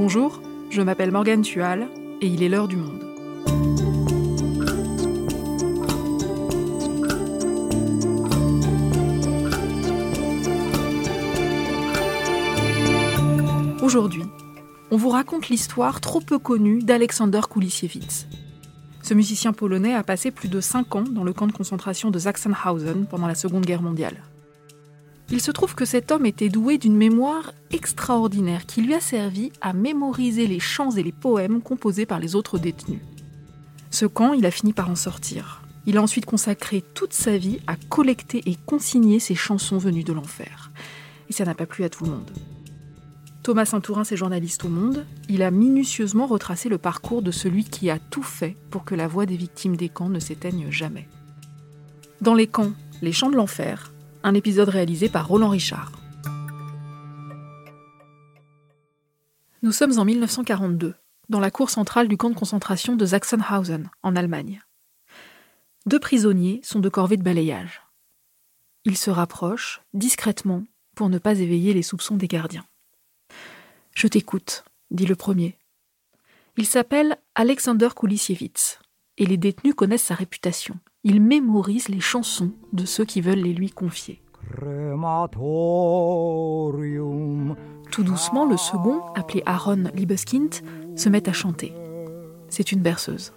Bonjour, je m'appelle Morgane Tual et il est l'heure du monde. Aujourd'hui, on vous raconte l'histoire trop peu connue d'Aleksander Kulisiewicz. Ce musicien polonais a passé plus de 5 ans dans le camp de concentration de Sachsenhausen pendant la Seconde Guerre mondiale. Il se trouve que cet homme était doué d'une mémoire extraordinaire qui lui a servi à mémoriser les chants et les poèmes composés par les autres détenus. Ce camp, il a fini par en sortir. Il a ensuite consacré toute sa vie à collecter et consigner ces chansons venues de l'enfer. Et ça n'a pas plu à tout le monde. Thomas Saint-Tourin, est journaliste au Monde. Il a minutieusement retracé le parcours de celui qui a tout fait pour que la voix des victimes des camps ne s'éteigne jamais. Dans les camps, les chants de l'enfer, un épisode réalisé par Roland Richard. Nous sommes en 1942, dans la cour centrale du camp de concentration de Sachsenhausen, en Allemagne. Deux prisonniers sont de corvée de balayage. Ils se rapprochent, discrètement, pour ne pas éveiller les soupçons des gardiens. Je t'écoute, dit le premier. Il s'appelle Alexander Kulisiewicz, et les détenus connaissent sa réputation il mémorise les chansons de ceux qui veulent les lui confier. Tout doucement, le second, appelé Aaron Liebeskind, se met à chanter. C'est une berceuse.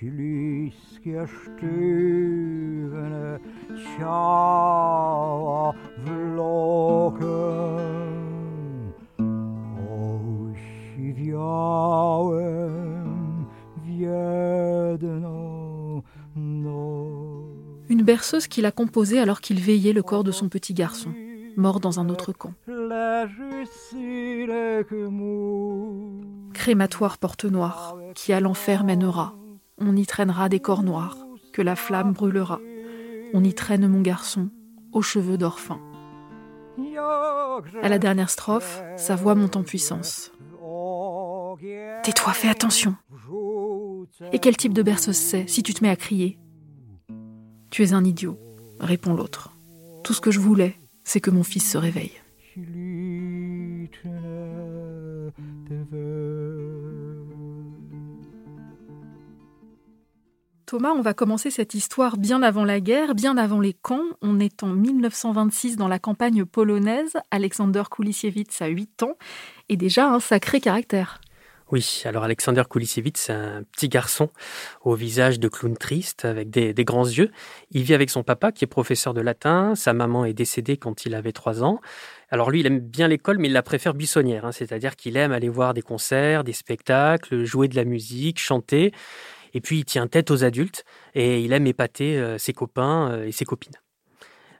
Une berceuse qu'il a composée alors qu'il veillait le corps de son petit garçon, mort dans un autre camp. Crématoire porte noire, qui à l'enfer mènera. On y traînera des corps noirs, que la flamme brûlera. On y traîne mon garçon, aux cheveux d'orphin. À la dernière strophe, sa voix monte en puissance. Tais-toi, fais attention. Et quel type de berceuse c'est si tu te mets à crier? Tu es un idiot, répond l'autre. Tout ce que je voulais, c'est que mon fils se réveille. Thomas, on va commencer cette histoire bien avant la guerre, bien avant les camps. On est en 1926 dans la campagne polonaise. Alexander Kulisiewicz a 8 ans et déjà un sacré caractère. Oui, alors Alexander Kulisiewicz, c'est un petit garçon au visage de clown triste avec des, grands yeux. Il vit avec son papa qui est professeur de latin. Sa maman est décédée quand il avait 3 ans. Alors lui, il aime bien l'école, mais il la préfère buissonnière, hein. c'est-à-dire qu'il aime aller voir des concerts, des spectacles, jouer de la musique, chanter. Et puis il tient tête aux adultes et il aime épater euh, ses copains euh, et ses copines.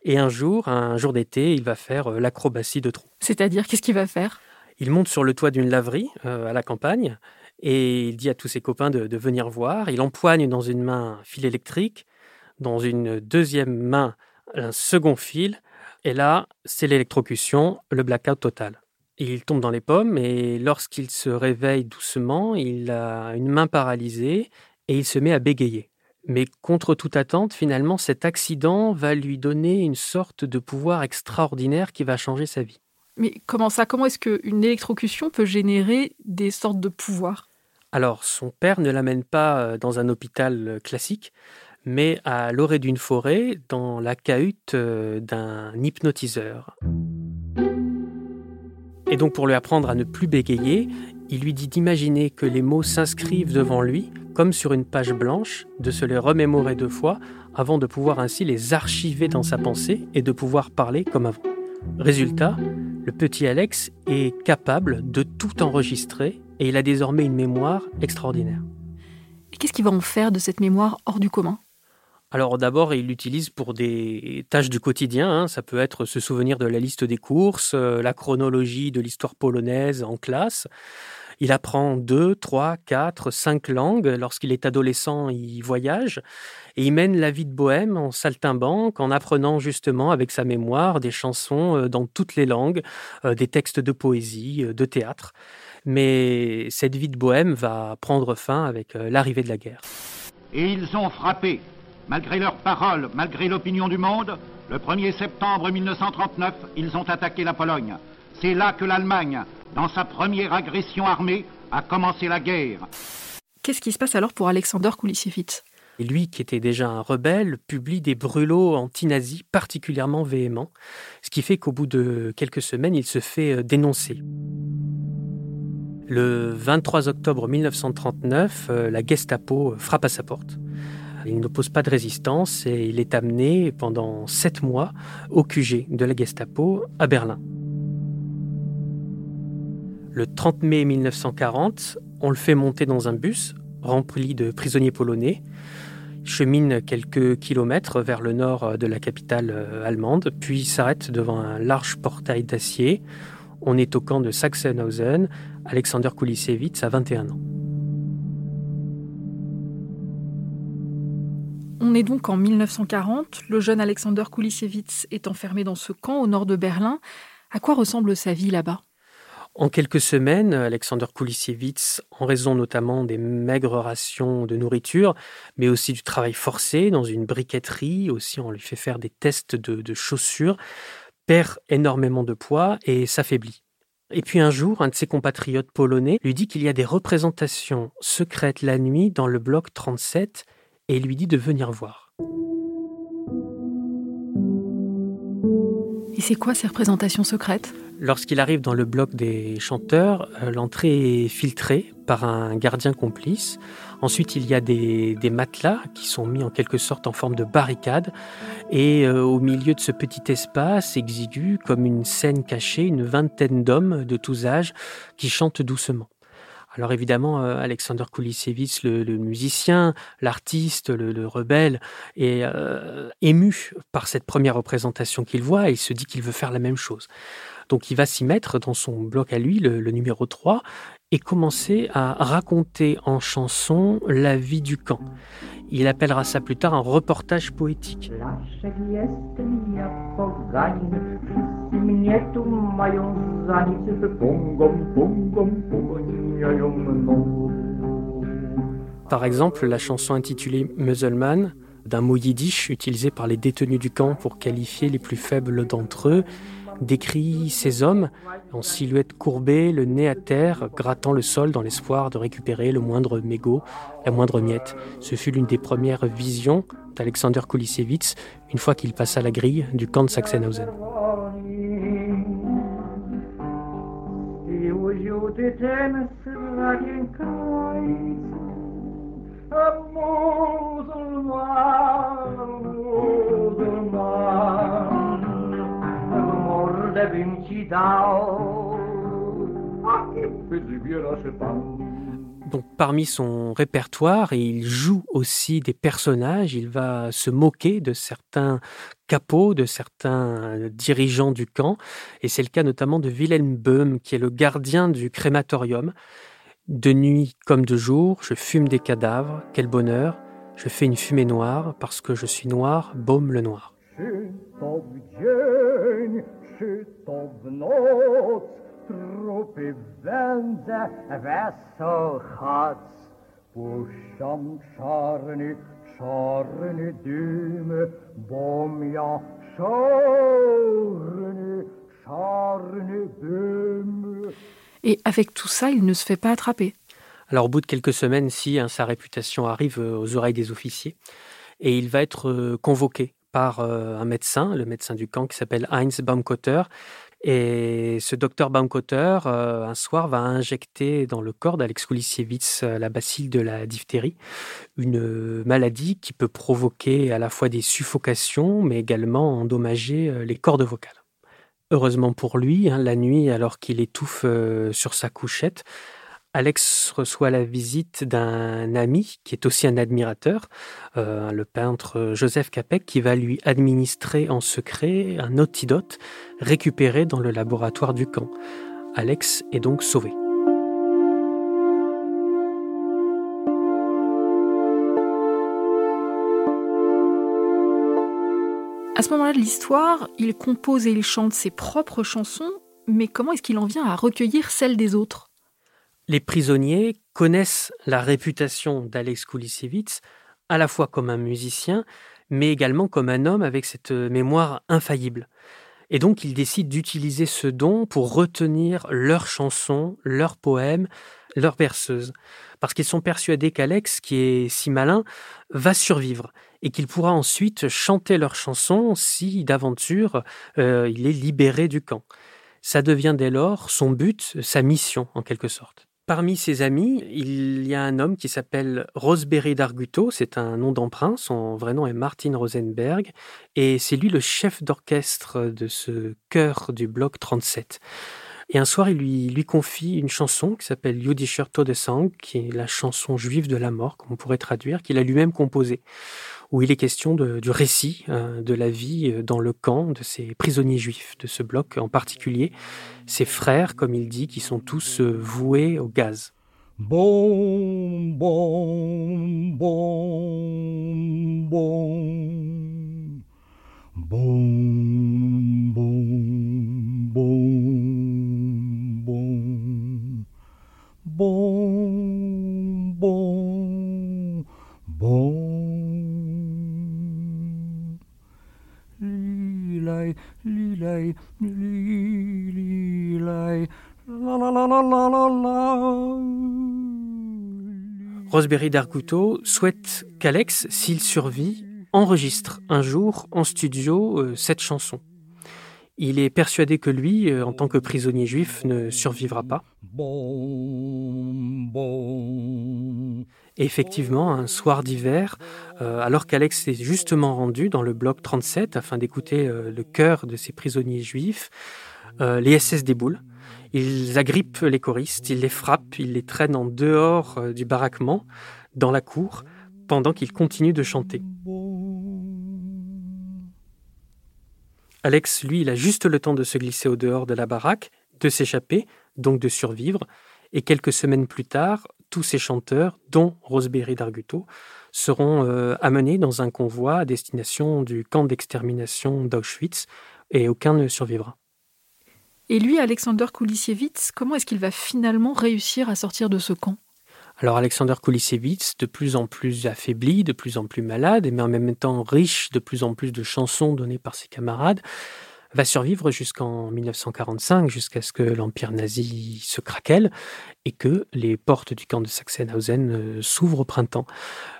Et un jour, un jour d'été, il va faire euh, l'acrobatie de trou. C'est-à-dire, qu'est-ce qu'il va faire? Il monte sur le toit d'une laverie à la campagne et il dit à tous ses copains de, venir voir. Il empoigne dans une main un fil électrique, dans une deuxième main un second fil, et là, c'est l'électrocution, le blackout total. Il tombe dans les pommes et lorsqu'il se réveille doucement, il a une main paralysée et il se met à bégayer. Mais contre toute attente, finalement, cet accident va lui donner une sorte de pouvoir extraordinaire qui va changer sa vie. Mais comment ça Comment est-ce qu'une électrocution peut générer des sortes de pouvoirs? Alors, son père ne l'amène pas euh, dans un hôpital euh, classique, mais à l'orée d'une forêt, dans la cahute euh, d'un hypnotiseur. Et donc, pour lui apprendre à ne plus bégayer, il lui dit d'imaginer que les mots s'inscrivent devant lui comme sur une page blanche, de se les remémorer deux fois avant de pouvoir ainsi les archiver dans sa pensée et de pouvoir parler comme avant. Résultat, le petit Alex est capable de tout enregistrer et il a désormais une mémoire extraordinaire. Et qu'est-ce qu'il va en faire de cette mémoire hors du commun? Alors d'abord, il l'utilise pour des tâches du quotidien. Hein. Ça peut être se souvenir de la liste des courses, euh, la chronologie de l'histoire polonaise en classe. Il apprend deux, trois, quatre, cinq langues. Lorsqu'il est adolescent, il voyage et il mène la vie de bohème en saltimbanque, en apprenant justement avec sa mémoire des chansons euh, dans toutes les langues, euh, des textes de poésie, euh, de théâtre. Mais cette vie de bohème va prendre fin avec l'arrivée de la guerre. Et ils ont frappé malgré leurs paroles, malgré l'opinion du monde, le 1er septembre 1939, ils ont attaqué la Pologne. C'est là que l'Allemagne, dans sa première agression armée, a commencé la guerre. Qu'est-ce qui se passe alors pour Alexander Kulisiewicz? Et lui, qui était déjà un rebelle, publie des brûlots anti-nazis particulièrement véhéments, ce qui fait qu'au bout de quelques semaines, il se fait euh, dénoncer. Le 23 octobre 1939, euh, la Gestapo frappe à sa porte. Il n'oppose pas de résistance et il est amené pendant sept mois au QG de la Gestapo à Berlin. Le 30 mai 1940, on le fait monter dans un bus rempli de prisonniers polonais, chemine quelques kilomètres vers le nord de la capitale euh, allemande, puis s'arrête devant un large portail d'acier. On est au camp de Sachsenhausen. Alexander Kulisiewicz a 21 ans. On est donc en 1940. Le jeune Alexander Kulisiewicz est enfermé dans ce camp au nord de Berlin. À quoi ressemble sa vie là-bas? En quelques semaines, Alexander Kulisiewicz, en raison notamment des maigres rations de nourriture, mais aussi du travail forcé dans une briqueterie, aussi on lui fait faire des tests de, de chaussures, perd énormément de poids et s'affaiblit. Et puis un jour, un de ses compatriotes polonais lui dit qu'il y a des représentations secrètes la nuit dans le bloc 37 et lui dit de venir voir. Et c'est quoi ces représentations secrètes? Lorsqu'il arrive dans le bloc des chanteurs, euh, l'entrée est filtrée par un gardien complice. Ensuite, il y a des, matelas qui sont mis en quelque sorte en forme de barricade. Et euh, au milieu de ce petit espace exigu, comme une scène cachée, une vingtaine d'hommes de tous âges qui chantent doucement. Alors évidemment, euh, Alexander Kulisiewicz, le, musicien, l'artiste, le, rebelle, est ému par cette première représentation qu'il voit et il se dit qu'il veut faire la même chose. Donc il va s'y mettre dans son bloc à lui, le, numéro 3, et commencer à raconter en chanson la vie du camp. Il appellera ça plus tard un reportage poétique. Par exemple, la chanson intitulée Musulman, d'un mot yiddish utilisé par les détenus du camp pour qualifier les plus faibles d'entre eux, décrit ces hommes en silhouette courbée, le nez à terre, grattant le sol dans l'espoir de récupérer le moindre mégot, la moindre miette. Ce fut l'une des premières visions d'Alexander Kulisiewicz une fois qu'il passa la grille du camp de Sachsenhausen. Donc parmi son répertoire, il joue aussi des personnages, il va se moquer de certains capots, de certains dirigeants du camp, et c'est le cas notamment de Wilhelm Böhm, qui est le gardien du crématorium. De nuit comme de jour, je fume des cadavres, quel bonheur, je fais une fumée noire parce que je suis noir, Baume le noir. Et avec tout ça, il ne se fait pas attraper. Alors au bout de quelques semaines, si hein, sa réputation arrive euh, aux oreilles des officiers, et il va être euh, convoqué par euh, un médecin, le médecin du camp qui s'appelle Heinz Baumkotter. Et ce docteur Baumkotter, euh, un soir, va injecter dans le corps d'Alex Kulisiewicz euh, la bacille de la diphtérie, une maladie qui peut provoquer à la fois des suffocations, mais également endommager les cordes vocales. Heureusement pour lui, hein, la nuit, alors qu'il étouffe sur sa couchette, Alex reçoit la visite d'un ami qui est aussi un admirateur, euh, le peintre Joseph Capek, qui va lui administrer en secret un antidote récupéré dans le laboratoire du camp. Alex est donc sauvé. À ce moment-là de l'histoire, il compose et il chante ses propres chansons, mais comment est-ce qu'il en vient à recueillir celles des autres? Les prisonniers connaissent la réputation d'Alex Kulisiewicz à la fois comme un musicien, mais également comme un homme avec cette mémoire infaillible. Et donc il décide d'utiliser ce don pour retenir leurs chansons, leurs poèmes, leurs berceuses. Parce qu'ils sont persuadés qu'Alex, qui est si malin, va survivre et qu'il pourra ensuite chanter leurs chansons si, d'aventure, euh, il est libéré du camp. Ça devient dès lors son but, sa mission en quelque sorte. Parmi ses amis, il y a un homme qui s'appelle Roseberry d'Arguto, c'est un nom d'emprunt, son vrai nom est Martin Rosenberg, et c'est lui le chef d'orchestre de ce chœur du bloc 37. Et un soir, il lui, confie une chanson qui s'appelle Judischer Todesang, qui est la chanson juive de la mort, comme on pourrait traduire, qu'il a lui-même composée où il est question du récit euh, de la vie euh, dans le camp de ces prisonniers juifs, de ce bloc en particulier, ces frères, comme il dit, qui sont tous euh, voués au gaz. Bon, bon, bon, bon, bon, bon, bon, Roseberry Dargouteau souhaite qu'Alex, s'il survit, enregistre un jour en studio euh, cette chanson. Il est persuadé que lui, euh, en tant que prisonnier juif, ne survivra pas. effectivement, un soir d'hiver, euh, alors qu'Alex s'est justement rendu dans le bloc 37 afin d'écouter le chœur de ces prisonniers juifs, les SS déboulent. Ils agrippent les choristes, ils les frappent, ils les traînent en dehors euh, du baraquement, dans la cour, pendant qu'ils continuent de chanter. Alex, lui, il a juste le temps de se glisser au dehors de la baraque, de s'échapper, donc de survivre, et quelques semaines plus tard, tous ces chanteurs, dont Roseberry d'Arguto, seront euh, amenés dans un convoi à destination du camp d'extermination d'Auschwitz, et aucun ne survivra. Et lui, Alexander Kulisiewicz, comment est-ce qu'il va finalement réussir à sortir de ce camp? Alors Alexander Kulisiewicz, de plus en plus affaibli, de plus en plus malade, mais en même temps riche de plus en plus de chansons données par ses camarades, va survivre jusqu'en 1945, jusqu'à ce que l'Empire nazi se craquelle et que les portes du camp de Sachsenhausen euh, s'ouvrent au printemps.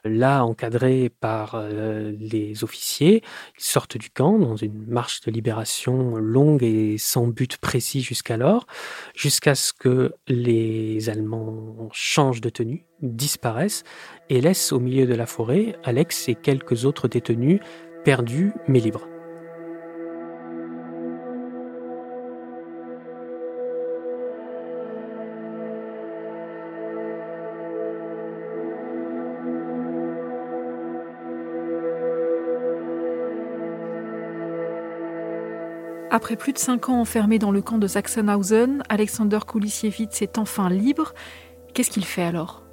Là, encadrés par euh, les officiers, ils sortent du camp dans une marche de libération longue et sans but précis jusqu'alors, jusqu'à ce que les Allemands changent de tenue, disparaissent et laissent au milieu de la forêt Alex et quelques autres détenus perdus mais libres. Après plus de cinq ans enfermé dans le camp de Sachsenhausen, Alexander Kulisiewicz est enfin libre. Qu'est-ce qu'il fait alors?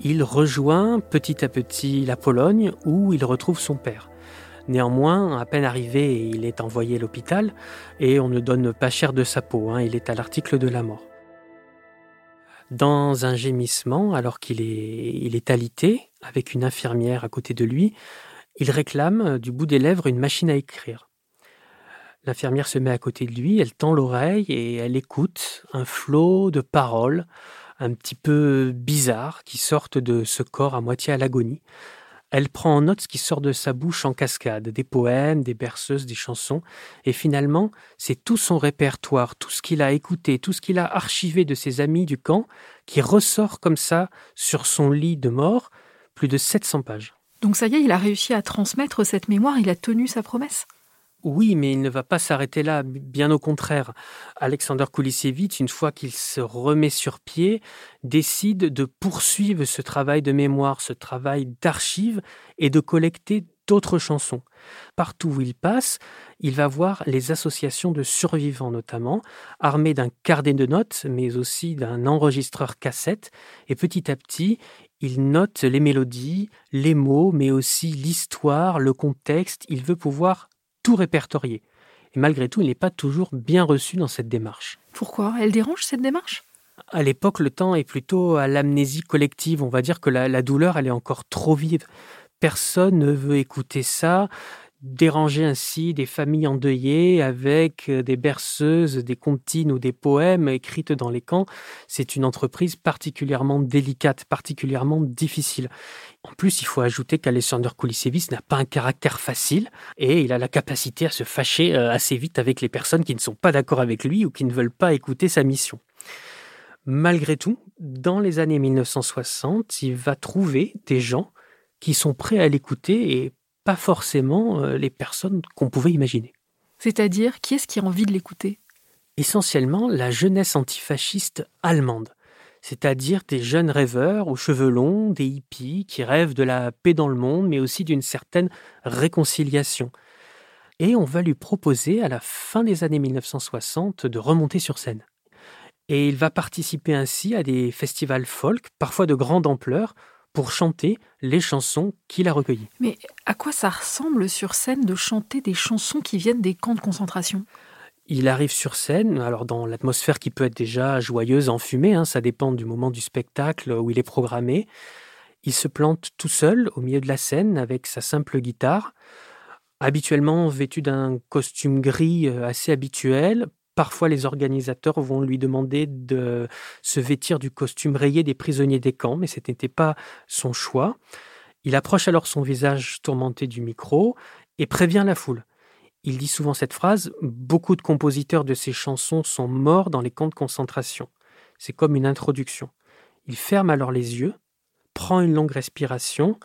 Il rejoint petit à petit la Pologne où il retrouve son père. Néanmoins, à peine arrivé, il est envoyé à l'hôpital et on ne donne pas cher de sa peau. Hein, il est à l'article de la mort. Dans un gémissement, alors qu'il est, il est alité, avec une infirmière à côté de lui, il réclame du bout des lèvres une machine à écrire. L'infirmière se met à côté de lui, elle tend l'oreille et elle écoute un flot de paroles un petit peu bizarres qui sortent de ce corps à moitié à l'agonie. Elle prend en note ce qui sort de sa bouche en cascade, des poèmes, des berceuses, des chansons, et finalement, c'est tout son répertoire, tout ce qu'il a écouté, tout ce qu'il a archivé de ses amis du camp, qui ressort comme ça sur son lit de mort, plus de 700 pages. Donc ça y est, il a réussi à transmettre cette mémoire, il a tenu sa promesse? Oui, mais il ne va pas s'arrêter là, bien au contraire. Alexander Kulisiewicz, une fois qu'il se remet sur pied, décide de poursuivre ce travail de mémoire, ce travail d'archives et de collecter d'autres chansons. Partout où il passe, il va voir les associations de survivants notamment, armés d'un carnet de notes, mais aussi d'un enregistreur cassette, et petit à petit, il note les mélodies, les mots, mais aussi l'histoire, le contexte, il veut pouvoir tout répertorié. Et malgré tout, il n'est pas toujours bien reçu dans cette démarche. Pourquoi? Elle dérange cette démarche? À l'époque, le temps est plutôt à l'amnésie collective. On va dire que la, douleur, elle est encore trop vive. Personne ne veut écouter ça déranger ainsi des familles endeuillées avec euh, des berceuses, des comptines ou des poèmes écrites dans les camps, c'est une entreprise particulièrement délicate, particulièrement difficile. En plus, il faut ajouter qu'Alexander Kulisevich n'a pas un caractère facile et il a la capacité à se fâcher euh, assez vite avec les personnes qui ne sont pas d'accord avec lui ou qui ne veulent pas écouter sa mission. Malgré tout, dans les années 1960, il va trouver des gens qui sont prêts à l'écouter et pas forcément euh, les personnes qu'on pouvait imaginer. C'est-à-dire, qui est-ce qui a envie de l'écouter? Essentiellement la jeunesse antifasciste allemande, c'est-à-dire des jeunes rêveurs aux cheveux longs, des hippies qui rêvent de la paix dans le monde, mais aussi d'une certaine réconciliation. Et on va lui proposer, à la fin des années 1960, de remonter sur scène. Et il va participer ainsi à des festivals folk, parfois de grande ampleur, pour chanter les chansons qu'il a recueillies. Mais à quoi ça ressemble sur scène de chanter des chansons qui viennent des camps de concentration? Il arrive sur scène, alors dans l'atmosphère qui peut être déjà joyeuse, enfumée, hein, ça dépend du moment du spectacle où il est programmé. Il se plante tout seul au milieu de la scène avec sa simple guitare, habituellement vêtu d'un costume gris euh, assez habituel, Parfois, les organisateurs vont lui demander de se vêtir du costume rayé des prisonniers des camps, mais ce n'était pas son choix. Il approche alors son visage tourmenté du micro et prévient la foule. Il dit souvent cette phrase Beaucoup de compositeurs de ces chansons sont morts dans les camps de concentration. C'est comme une introduction. Il ferme alors les yeux, prend une longue respiration,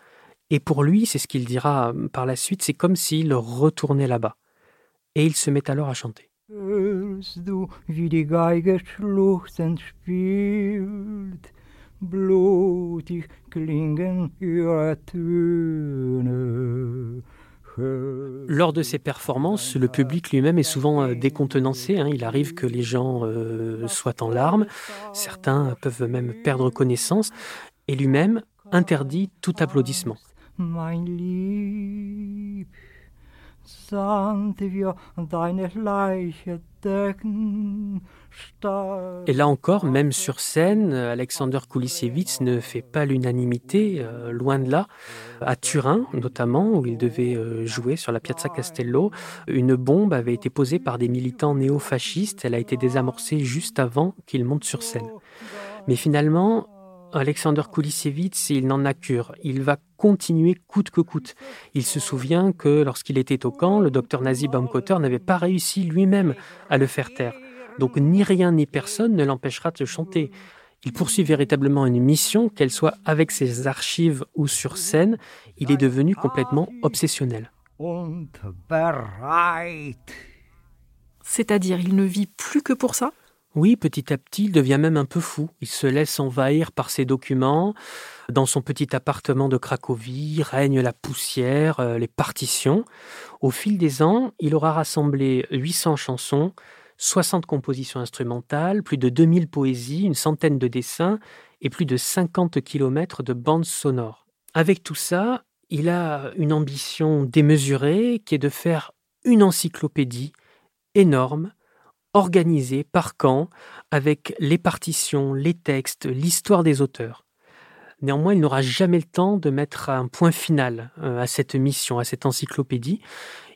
et pour lui, c'est ce qu'il dira par la suite, c'est comme s'il retournait là-bas. Et il se met alors à chanter. Lors de ces performances, le public lui-même est souvent euh, décontenancé. Hein. Il arrive que les gens euh, soient en larmes. Certains peuvent même perdre connaissance. Et lui-même interdit tout applaudissement. Et là encore, même sur scène, Alexander Kulisevich ne fait pas l'unanimité, euh, loin de là. À Turin, notamment, où il devait euh, jouer sur la Piazza Castello, une bombe avait été posée par des militants néo-fascistes. Elle a été désamorcée juste avant qu'il monte sur scène. Mais finalement, Alexander Kulisevich, il n'en a cure. Il va continuer coûte que coûte. Il se souvient que lorsqu'il était au camp, le docteur nazi Baumkotter n'avait pas réussi lui-même à le faire taire. Donc ni rien ni personne ne l'empêchera de chanter. Il poursuit véritablement une mission, qu'elle soit avec ses archives ou sur scène. Il est devenu complètement obsessionnel. C'est-à-dire, il ne vit plus que pour ça? Oui, petit à petit, il devient même un peu fou. Il se laisse envahir par ses documents. Dans son petit appartement de Cracovie règne la poussière, euh, les partitions. Au fil des ans, il aura rassemblé 800 chansons, 60 compositions instrumentales, plus de 2000 poésies, une centaine de dessins et plus de 50 kilomètres de bandes sonores. Avec tout ça, il a une ambition démesurée qui est de faire une encyclopédie énorme, organisé par camp, avec les partitions, les textes, l'histoire des auteurs. Néanmoins, il n'aura jamais le temps de mettre un point final euh, à cette mission, à cette encyclopédie.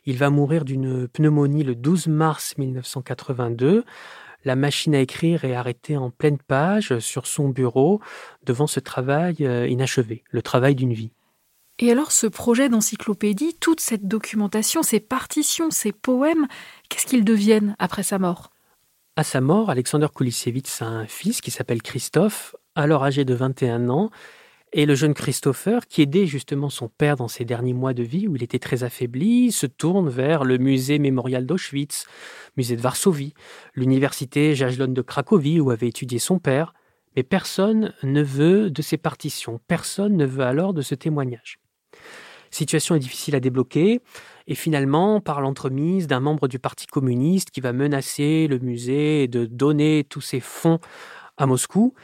Il va mourir d'une pneumonie le 12 mars 1982. La machine à écrire est arrêtée en pleine page sur son bureau devant ce travail euh, inachevé, le travail d'une vie. Et alors ce projet d'encyclopédie, toute cette documentation, ces partitions, ces poèmes, qu'est-ce qu'ils deviennent après sa mort? À sa mort, Alexander Kulisevitz a un fils qui s'appelle Christophe, alors âgé de 21 ans, et le jeune Christopher, qui aidait justement son père dans ses derniers mois de vie où il était très affaibli, se tourne vers le musée mémorial d'Auschwitz, musée de Varsovie, l'université Jagiellon de Cracovie où avait étudié son père, mais personne ne veut de ces partitions, personne ne veut alors de ce témoignage. Situation est difficile à débloquer. Et finalement, par l'entremise d'un membre du Parti communiste qui va menacer le musée de donner tous ses fonds à Moscou,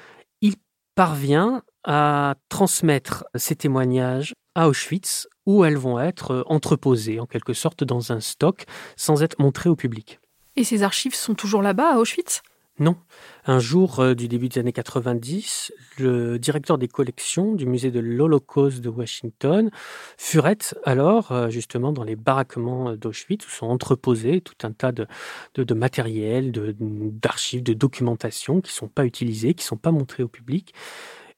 il parvient à transmettre ces témoignages à Auschwitz, où elles vont être entreposées en quelque sorte dans un stock sans être montrées au public. Et ces archives sont toujours là-bas à Auschwitz? Non. Un jour euh, du début des années 90, le directeur des collections du musée de l'Holocauste de Washington furette alors euh, justement dans les baraquements d'Auschwitz où sont entreposés tout un tas de, matériel, d'archives, de, de documentation qui ne sont pas utilisés, qui ne sont pas montrés au public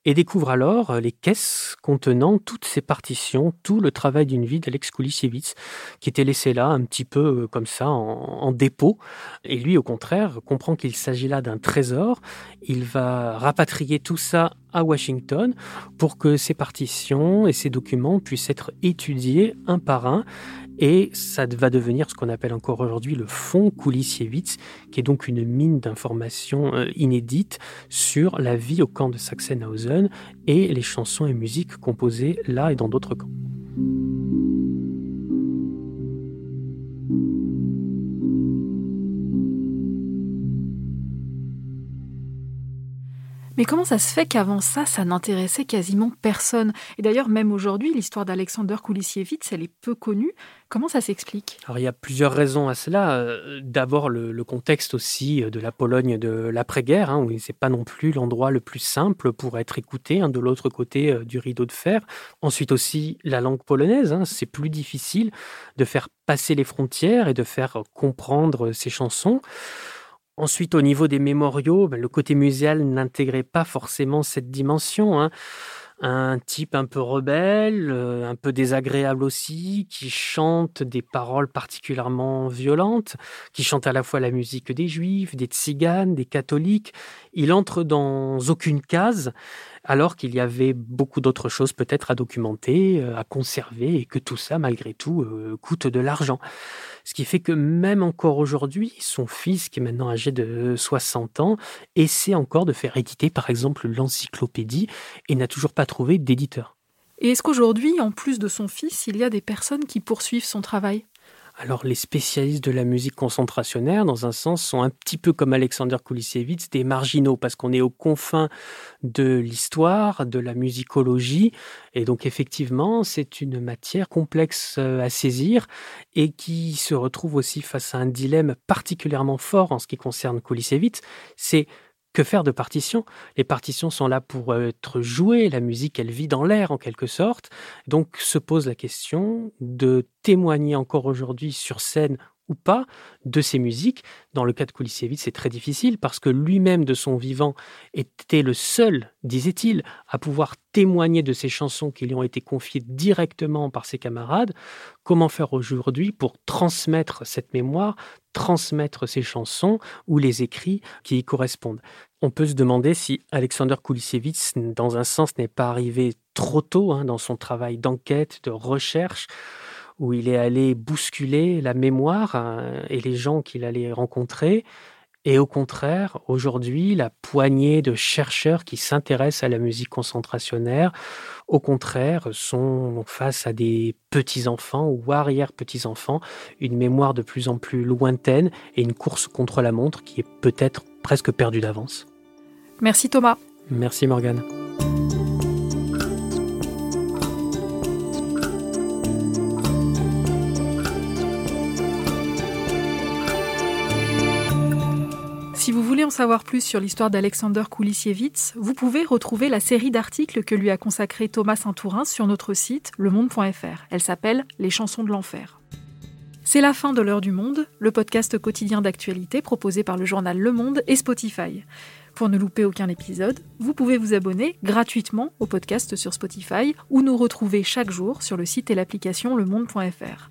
et découvre alors euh, les caisses contenant toutes ces partitions, tout le travail d'une vie d'Alex Kulisiewicz, qui était laissé là un petit peu euh, comme ça en, dépôt. Et lui, au contraire, comprend qu'il s'agit là d'un trésor. Il va rapatrier tout ça à Washington pour que ces partitions et ces documents puissent être étudiés un par un et ça va devenir ce qu'on appelle encore aujourd'hui le fonds Kulisiewicz, qui est donc une mine d'informations euh, inédites sur la vie au camp de Sachsenhausen et les chansons et musiques composées là et dans d'autres camps. Mais comment ça se fait qu'avant ça, ça n'intéressait quasiment personne? Et d'ailleurs, même aujourd'hui, l'histoire d'Alexander Kulisiewicz, elle est peu connue. Comment ça s'explique? Alors, il y a plusieurs raisons à cela. Euh, d'abord, le, contexte aussi de la Pologne de l'après-guerre, hein, où c'est pas non plus l'endroit le plus simple pour être écouté, hein, de l'autre côté euh, du rideau de fer. Ensuite aussi, la langue polonaise. Hein, c'est plus difficile de faire passer les frontières et de faire comprendre ces chansons. Ensuite, au niveau des mémoriaux, ben, le côté muséal n'intégrait pas forcément cette dimension. Hein. Un type un peu rebelle, euh, un peu désagréable aussi, qui chante des paroles particulièrement violentes, qui chante à la fois la musique des juifs, des tziganes, des catholiques. Il entre dans aucune case alors qu'il y avait beaucoup d'autres choses peut-être à documenter, euh, à conserver, et que tout ça, malgré tout, euh, coûte de l'argent. Ce qui fait que même encore aujourd'hui, son fils, qui est maintenant âgé de 60 ans, essaie encore de faire éditer, par exemple, l'encyclopédie, et n'a toujours pas trouvé d'éditeur. Et est-ce qu'aujourd'hui, en plus de son fils, il y a des personnes qui poursuivent son travail? Alors les spécialistes de la musique concentrationnaire, dans un sens, sont un petit peu comme Alexander Kulisiewicz, des marginaux, parce qu'on est aux confins de l'histoire, de la musicologie, et donc effectivement, c'est une matière complexe euh, à saisir et qui se retrouve aussi face à un dilemme particulièrement fort en ce qui concerne Kulisiewicz, c'est que faire de partitions? Les partitions sont là pour euh, être jouées, la musique elle vit dans l'air en quelque sorte. Donc se pose la question de témoigner encore aujourd'hui sur scène ou pas de ces musiques. Dans le cas de Kulisiewicz, c'est très difficile parce que lui-même, de son vivant, était le seul, disait-il, à pouvoir témoigner de ces chansons qui lui ont été confiées directement par ses camarades. Comment faire aujourd'hui pour transmettre cette mémoire, transmettre ces chansons ou les écrits qui y correspondent? On peut se demander si Alexander Kulisiewicz, dans un sens, n'est pas arrivé trop tôt hein, dans son travail d'enquête, de recherche où il est allé bousculer la mémoire euh, et les gens qu'il allait rencontrer. Et au contraire, aujourd'hui, la poignée de chercheurs qui s'intéressent à la musique concentrationnaire, au contraire, sont face à des petits-enfants ou arrière-petits-enfants, une mémoire de plus en plus lointaine et une course contre la montre qui est peut-être presque perdue d'avance. Merci Thomas. Merci Morgane. Voulez en savoir plus sur l'histoire d'Alexander Kulisiewicz, vous pouvez retrouver la série d'articles que lui a consacré Thomas Saint-Tourin sur notre site lemonde.fr. Elle s'appelle Les chansons de l'enfer. C'est la fin de l'heure du monde, le podcast quotidien d'actualité proposé par le journal Le Monde et Spotify. Pour ne louper aucun épisode, vous pouvez vous abonner gratuitement au podcast sur Spotify ou nous retrouver chaque jour sur le site et l'application lemonde.fr.